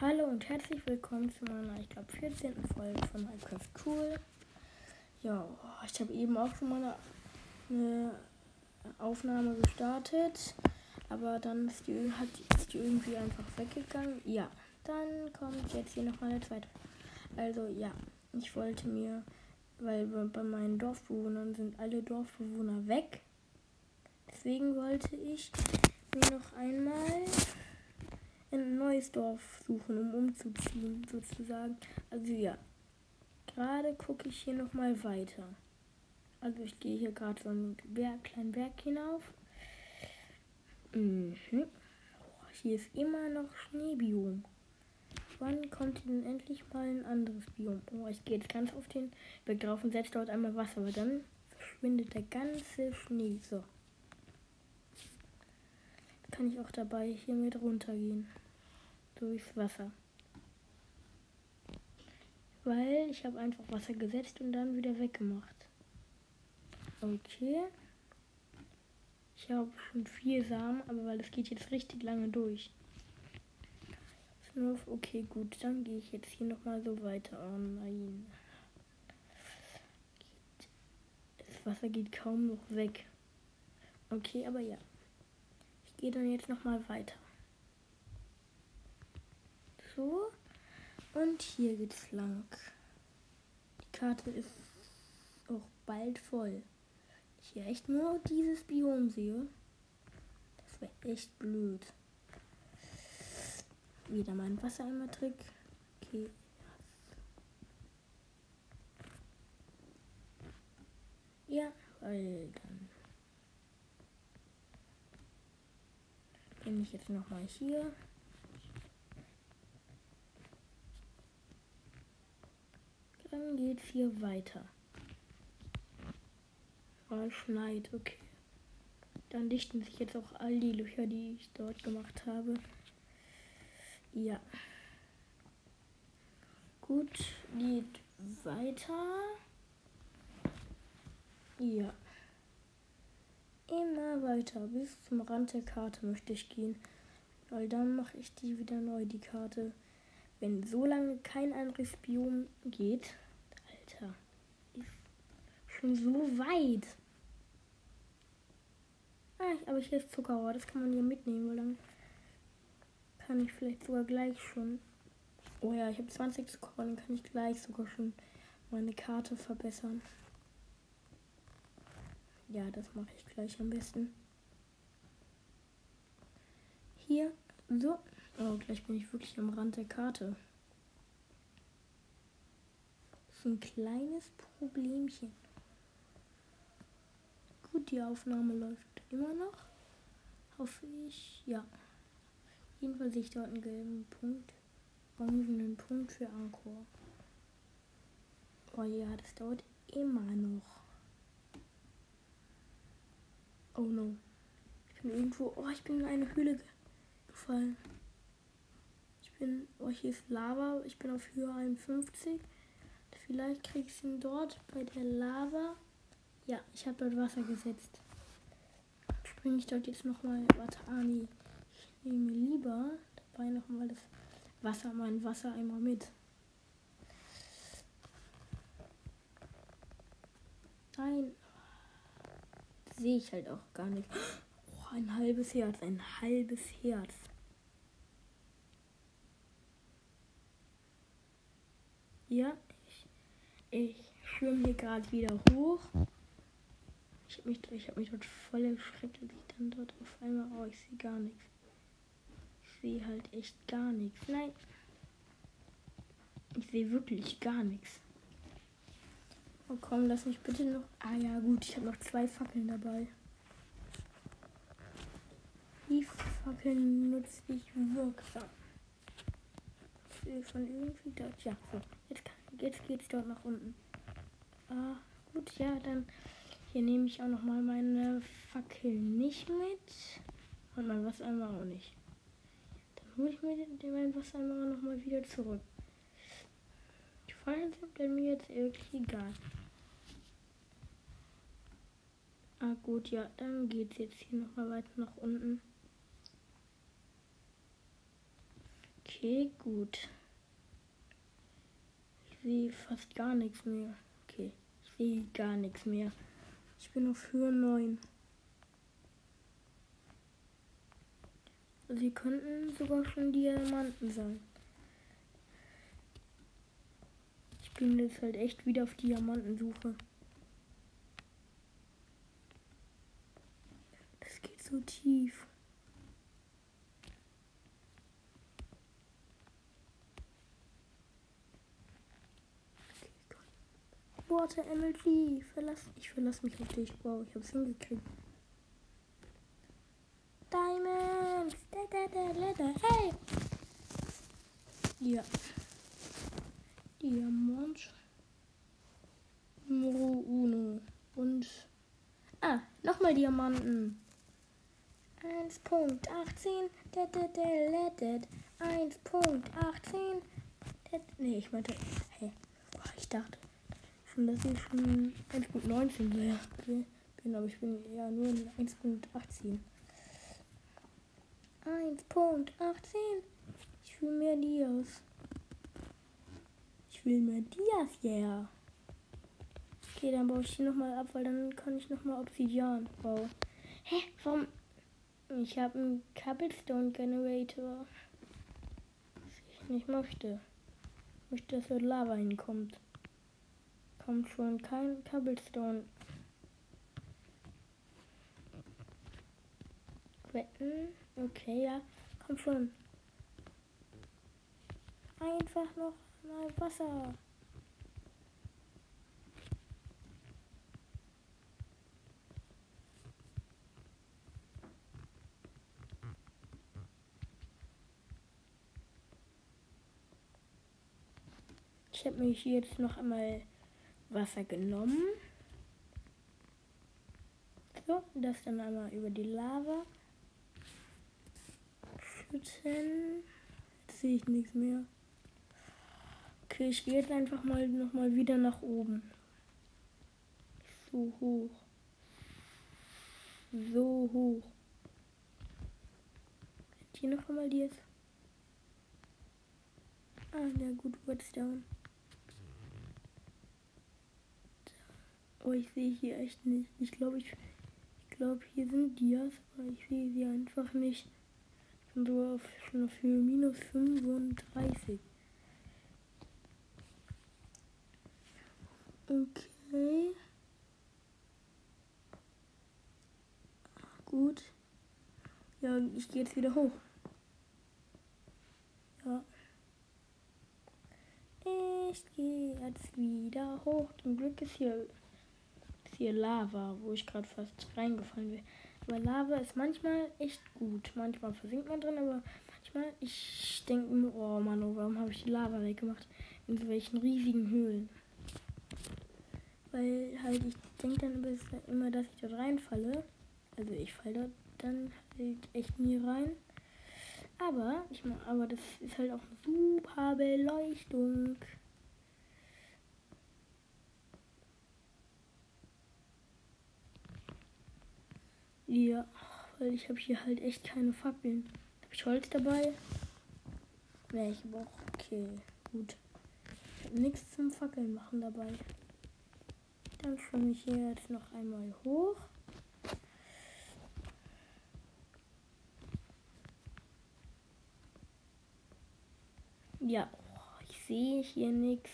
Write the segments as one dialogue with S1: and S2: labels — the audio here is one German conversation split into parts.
S1: Hallo und herzlich willkommen zu meiner, ich glaube, 14. Folge von Minecraft Cool. Ja, ich habe eben auch schon mal eine, eine Aufnahme gestartet, aber dann ist die, hat, ist die irgendwie einfach weggegangen. Ja, dann kommt jetzt hier nochmal eine zweite. Also ja, ich wollte mir, weil bei, bei meinen Dorfbewohnern sind alle Dorfbewohner weg. Deswegen wollte ich mir noch einmal ein neues Dorf suchen, um umzuziehen, sozusagen. Also ja, gerade gucke ich hier nochmal weiter. Also ich gehe hier gerade so einen Berg, kleinen Berg hinauf. Mhm. Oh, hier ist immer noch Schneebiom. Wann kommt denn endlich mal ein anderes Biom? Oh, ich gehe jetzt ganz auf den Berg drauf und setze dort einmal Wasser, aber dann verschwindet der ganze Schnee. So. Kann ich auch dabei hier mit runtergehen durchs Wasser. Weil ich habe einfach Wasser gesetzt und dann wieder weggemacht. Okay. Ich habe schon vier Samen, aber weil es geht jetzt richtig lange durch. Okay, gut, dann gehe ich jetzt hier nochmal so weiter. Oh nein. Das Wasser geht kaum noch weg. Okay, aber ja. Ich gehe dann jetzt nochmal weiter so. Und hier geht's lang. Die Karte ist auch bald voll. Ich hier echt nur dieses Biom sehe. Das wäre echt blöd. Wieder mein Wassereimer-Trick. Okay. Ja, weil dann bin ich jetzt noch mal hier. Dann geht's hier weiter. Oh, schneit, okay. Dann dichten sich jetzt auch all die Löcher, die ich dort gemacht habe. Ja. Gut, geht weiter. Ja. Immer weiter, bis zum Rand der Karte möchte ich gehen. Weil dann mache ich die wieder neu, die Karte. Wenn so lange kein anderes Biom geht, schon so weit. Ah, aber hier ist Zuckerrohr. Das kann man hier mitnehmen, weil dann kann ich vielleicht sogar gleich schon. Oh ja, ich habe 20 Zuckerrohr, dann kann ich gleich sogar schon meine Karte verbessern. Ja, das mache ich gleich am besten. Hier, so. Oh, gleich bin ich wirklich am Rand der Karte. Das ein kleines Problemchen. Gut, die Aufnahme läuft immer noch. Hoffe ich. Ja. Jedenfalls sehe ich dort einen gelben Punkt. Orangenen Punkt für Anchor. Oh ja, das dauert immer noch. Oh no. Ich bin irgendwo. Oh, ich bin in eine Höhle gefallen. Ich bin. Oh, hier ist Lava. Ich bin auf Höhe 51. Vielleicht krieg ich ihn dort bei der Lava. Ja, ich habe dort Wasser gesetzt. Springe ich dort jetzt nochmal. Warte, Ani. Ich nehme lieber dabei nochmal das Wasser, mein Wasser einmal mit. Nein. Sehe ich halt auch gar nicht. Oh, ein halbes Herz, ein halbes Herz. Ja, ich, ich schwimme hier gerade wieder hoch. Ich habe mich, ich hab mich dort voll erschreckt, als ich dann dort auf einmal, oh, ich sehe gar nichts. Ich sehe halt echt gar nichts. Nein. Ich sehe wirklich gar nichts. Oh komm, lass mich bitte noch. Ah ja, gut, ich habe noch zwei Fackeln dabei. Die Fackeln nutze ich wirksam. Von irgendwie dort. Ja, so. Jetzt, jetzt geht's dort nach unten. Ah, gut, ja, dann hier nehme ich auch noch mal meine Fackel nicht mit. Und mein Wassereimer auch nicht. Dann hole ich mir den, mein Wassereimer noch mal wieder zurück. Die Fallen sind mir jetzt wirklich egal. Ah gut, ja, dann geht es jetzt hier noch mal weiter nach unten. Okay, gut. Ich sehe fast gar nichts mehr. Okay, ich sehe gar nichts mehr. Ich bin auf Höhe 9. Sie könnten sogar schon Diamanten sein. Ich bin jetzt halt echt wieder auf Diamantensuche. Das geht so tief. Water Emily, verlass, ich verlasse mich auf dich. Wow, ich hab's hingekriegt. Diamonds, da, da, da, leather, hey! Ja. Diamant. Numero uno. Und. Ah, nochmal Diamanten. 1.18. 1.18. Nee, ich meinte. Hey. Ich dachte schon, dass ich schon 1.19 wäre. Okay. Bin, aber ich bin ja nur in 1.18. 1.18. Ich will mehr Dias. Ich will mehr Dias, yeah. Okay, dann baue ich hier nochmal ab, weil dann kann ich nochmal Obsidian bauen. Hä? Warum? Ich habe einen Cobblestone Generator. Was ich nicht möchte. Ich möchte, dass dort Lava hinkommt. Kommt schon kein Cobblestone. Wetten? Okay, ja. Komm schon. Einfach noch mal Wasser. Ich habe mich jetzt noch einmal Wasser genommen. So, das dann einmal über die Lava schütten. Jetzt sehe ich nichts mehr. Okay, ich gehe jetzt einfach mal noch mal wieder nach oben. So hoch. So hoch. Hier noch einmal die jetzt. Ah, ja gut, Redstone. Oh, ich sehe hier echt nicht. Ich glaube, ich, ich glaube, hier sind Dias, aber ich sehe sie einfach nicht. Ich bin so auf, schon auf minus 35. Okay. Gut. Ja, ich gehe jetzt wieder hoch. Ja. Ich gehe jetzt wieder hoch. Zum Glück ist hier hier Lava, wo ich gerade fast reingefallen bin. Aber Lava ist manchmal echt gut. Manchmal versinkt man drin, aber manchmal, ich denke mir, oh Mann, oh, warum habe ich die Lava weggemacht? In so welchen riesigen Höhlen. Weil halt, ich denke dann immer, dass ich dort reinfalle. Also ich falle dort dann halt echt nie rein. Aber, ich aber das ist halt auch super Beleuchtung. Ja, weil ich habe hier halt echt keine Fackeln. Habe ich Holz dabei? Ne, ich brauche. Okay, gut. Ich habe nichts zum Fackeln machen dabei. Dann schwimme ich hier jetzt noch einmal hoch. Ja, ich sehe hier nichts.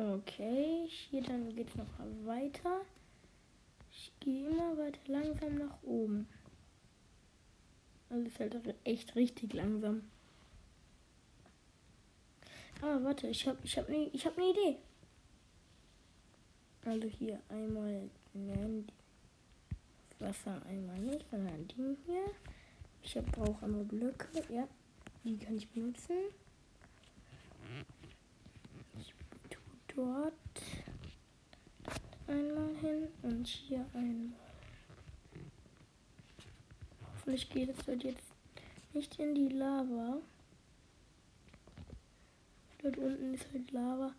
S1: Okay, hier dann geht es noch weiter. Ich gehe immer weiter langsam nach oben. Also ist halt echt richtig langsam. Aber warte, ich habe ich hab ne, hab eine Idee. Also hier einmal nein, Wasser einmal nicht, sondern die hier. Ich brauche einmal Blöcke, ja, die kann ich benutzen. Dort einmal hin und hier einmal. Hoffentlich geht es dort jetzt nicht in die Lava. Dort unten ist halt Lava.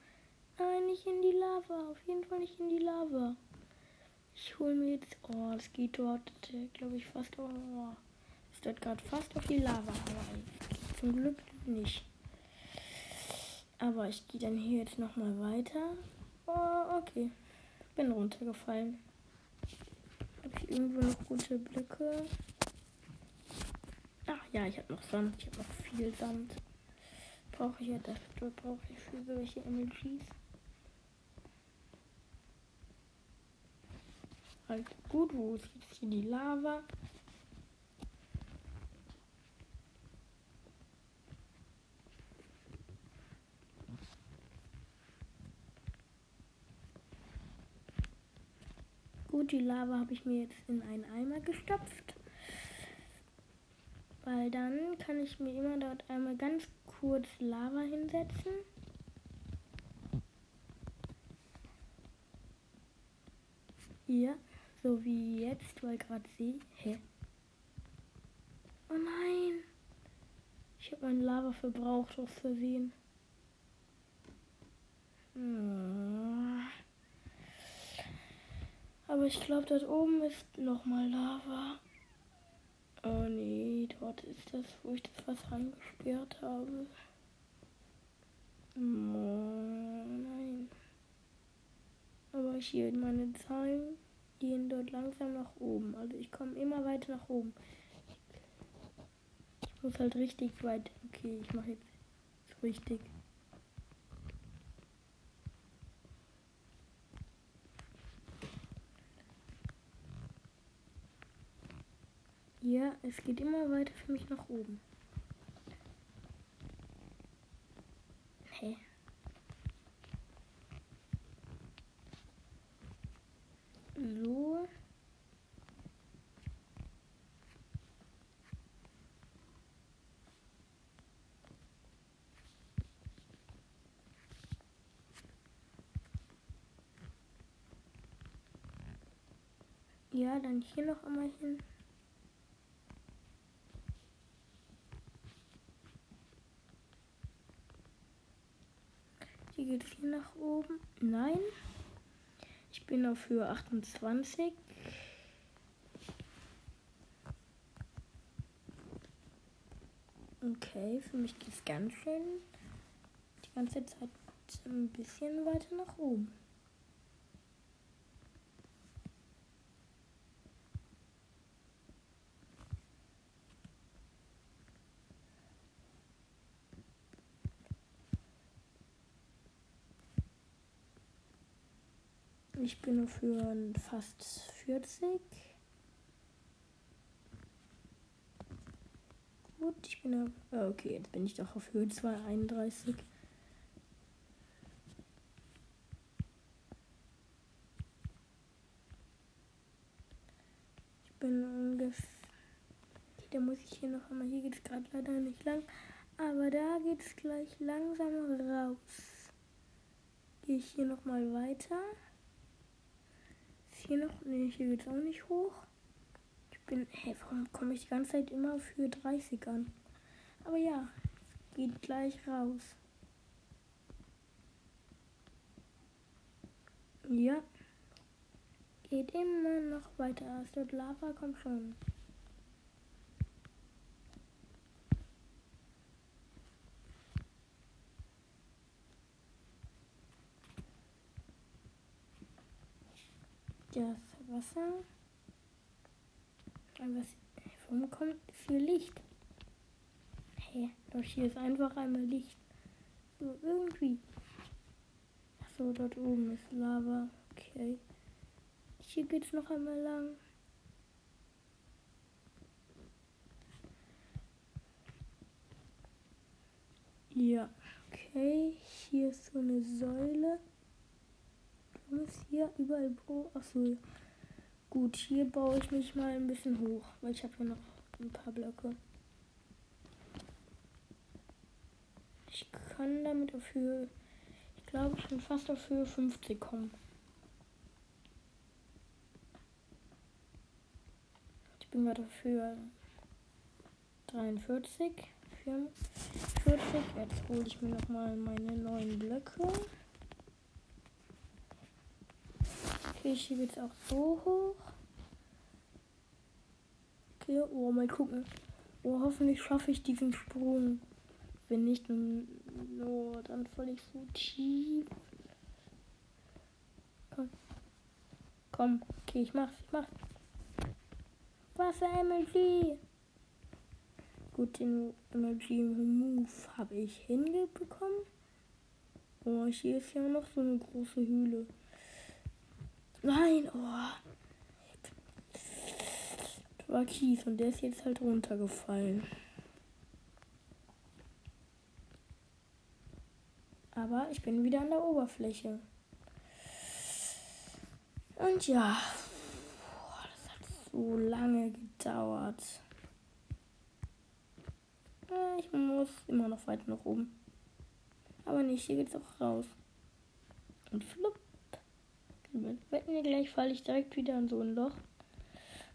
S1: Nein, nicht in die Lava. Auf jeden Fall nicht in die Lava. Ich hole mir jetzt. Oh, es geht dort, glaube ich, fast. Oh, es dort gerade fast auf die Lava. Aber zum Glück nicht. Aber ich gehe dann hier jetzt nochmal weiter. Oh, okay. Bin runtergefallen. Habe ich irgendwo noch gute Blöcke? Ach ja, ich habe noch Sand. Ich habe noch viel Sand. Brauche ich ja das. Brauche ich für solche Emojis. Halt gut, wo ist jetzt hier die Lava? Die Lava habe ich mir jetzt in einen Eimer gestopft. Weil dann kann ich mir immer dort einmal ganz kurz Lava hinsetzen. Hier. So wie jetzt, weil gerade sehe. Hä? Oh nein! Ich habe mein Lava verbraucht aus Versehen. Hm. Aber ich glaube, dort oben ist nochmal Lava. Oh nee, dort ist das, wo ich das Wasser angesperrt habe. Oh nein. Aber hier meine Zahlen gehen dort langsam nach oben. Also ich komme immer weiter nach oben. Ich muss halt richtig weit. Okay, ich mache jetzt richtig. Ja, es geht immer weiter für mich nach oben. Hä? So. Ja, dann hier noch einmal hin. Hier geht hier nach oben. Nein bin auf Höhe 28. Okay, für mich geht es ganz schön die ganze Zeit ein bisschen weiter nach oben. Ich bin nur für fast 40. Gut, ich bin auf. Ah, okay, jetzt bin ich doch auf Höhe 231. Ich bin ungefähr. Da muss ich hier noch einmal. Hier geht es gerade leider nicht lang. Aber da geht es gleich langsam raus. Gehe ich hier noch mal weiter hier noch? Ne, hier geht's auch nicht hoch. Ich bin. Hä, warum komme ich die ganze Zeit immer für 30 an? Aber ja, geht gleich raus. Ja. Geht immer noch weiter. Aus der Lava kommt schon. Das Wasser. Aber warum kommt viel Licht? Hey, doch hier ist einfach einmal Licht. So irgendwie. Achso, dort oben ist Lava. Okay. Hier geht's noch einmal lang. Ja, okay. Hier ist so eine Säule ist hier überall Pro. Achso. Gut, hier baue ich mich mal ein bisschen hoch, weil ich habe ja noch ein paar Blöcke. Ich kann damit auf Höhe, ich glaube schon fast auf Höhe 50 kommen. Ich bin gerade auf Höhe 43, 44. Jetzt hole ich mir noch mal meine neuen Blöcke. Okay, hier geht's auch so hoch. Okay, oh, mal gucken. Oh, hoffentlich schaffe ich diesen Sprung. Wenn nicht, oh, dann falle ich so tief. Komm. Komm, okay, ich mach's, ich mach's. Wasser MLG. Gut, den MLG Move habe ich hingebekommen. Oh, hier ist ja noch so eine große Höhle. Nein, oh. Das war Kies und der ist jetzt halt runtergefallen. Aber ich bin wieder an der Oberfläche. Und ja, das hat so lange gedauert. Ich muss immer noch weiter nach oben. Aber nicht, hier geht's auch raus. Und flupp. Wetten wir gleich falle ich direkt wieder in so ein Loch.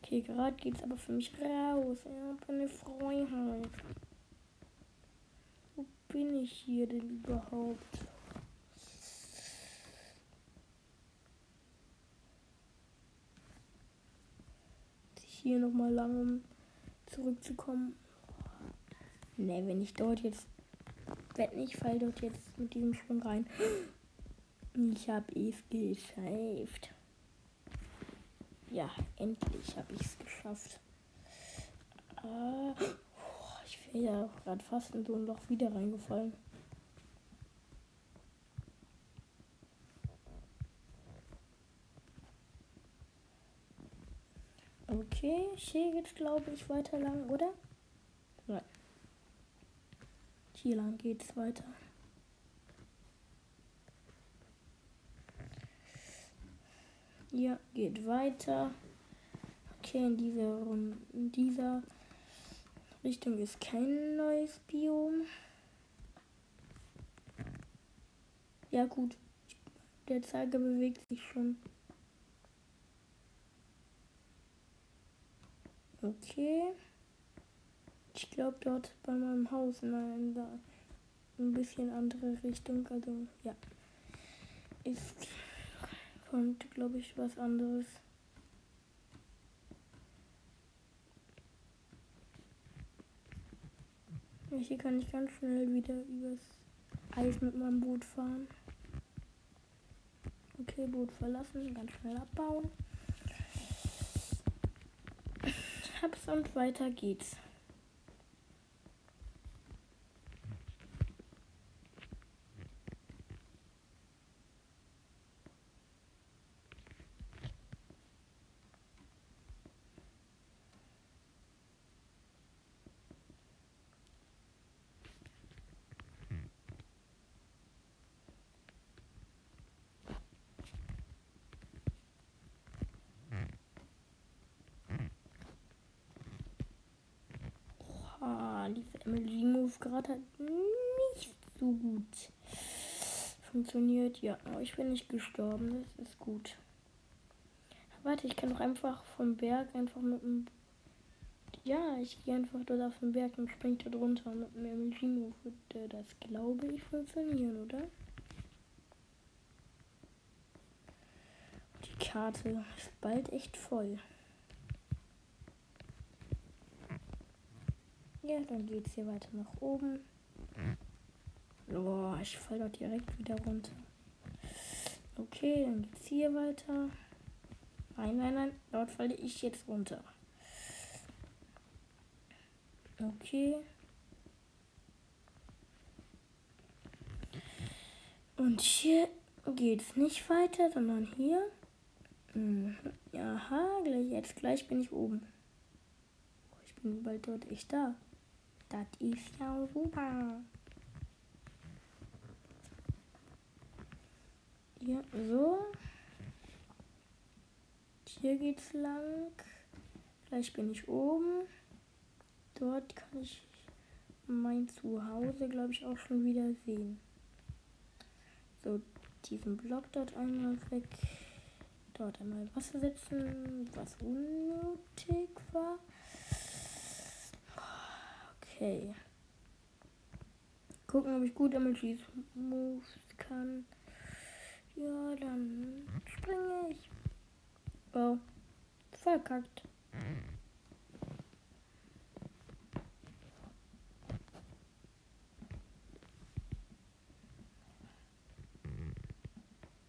S1: Okay, gerade geht's aber für mich raus. Ich habe eine Freiheit. Wo bin ich hier denn überhaupt? Hier nochmal lang, um zurückzukommen. Ne, wenn ich dort jetzt. Wetten, ich fall dort jetzt mit diesem Sprung rein. Ich habe es geschafft. Ja, endlich habe ich es geschafft. Ah, ich wäre ja gerade fast in so ein Loch wieder reingefallen. Okay, hier geht's glaube ich weiter lang, oder? Nein. Hier lang geht's weiter. Ja, geht weiter. Okay, in dieser, in dieser Richtung ist kein neues Biom. Ja gut, der Zeiger bewegt sich schon. Okay. Ich glaube dort bei meinem Haus, nein, da ein bisschen andere Richtung. Also ja. Ist kommt, glaube ich, was anderes. Hier kann ich ganz schnell wieder übers Eis mit meinem Boot fahren. Okay, Boot verlassen, ganz schnell abbauen. Hab's und weiter geht's. Dieser Emily-Move gerade hat nicht so gut funktioniert. Ja, aber ich bin nicht gestorben. Das ist gut. Warte, ich kann doch einfach vom Berg einfach mit dem. Ja, ich gehe einfach dort auf den Berg und springe da drunter mit dem Emily-Move. Das glaube ich funktionieren, oder? Die Karte ist bald echt voll. Ja, dann geht es hier weiter nach oben. Boah, ich falle dort direkt wieder runter. Okay, dann geht es hier weiter. Nein, nein, nein, dort falle ich jetzt runter. Okay. Und hier geht es nicht weiter, sondern hier. Mhm. Aha, gleich, jetzt gleich bin ich oben. Ich bin bald dort echt da. Das ist ja super. Ja, so. Hier geht's lang. Gleich bin ich oben. Dort kann ich mein Zuhause, glaube ich, auch schon wieder sehen. So, diesen Block dort einmal weg. Dort einmal Wasser setzen, was unnötig war. Okay. Gucken, ob ich gut damit Moves kann. Ja, dann springe ich. Oh, verkackt.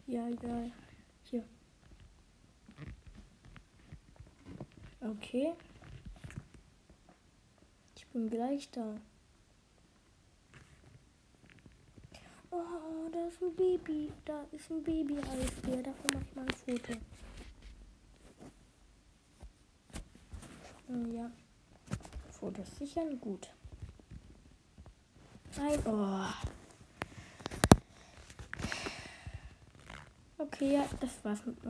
S1: Ja, egal. Hier. Okay. Bin gleich da. Oh, da ist ein Baby. Da ist ein Baby-Eisbär. Davon mache ich mal ein Foto. Hm, ja. Fotos sichern. Gut. Ein. Oh. Okay, ja, das war's mit mir.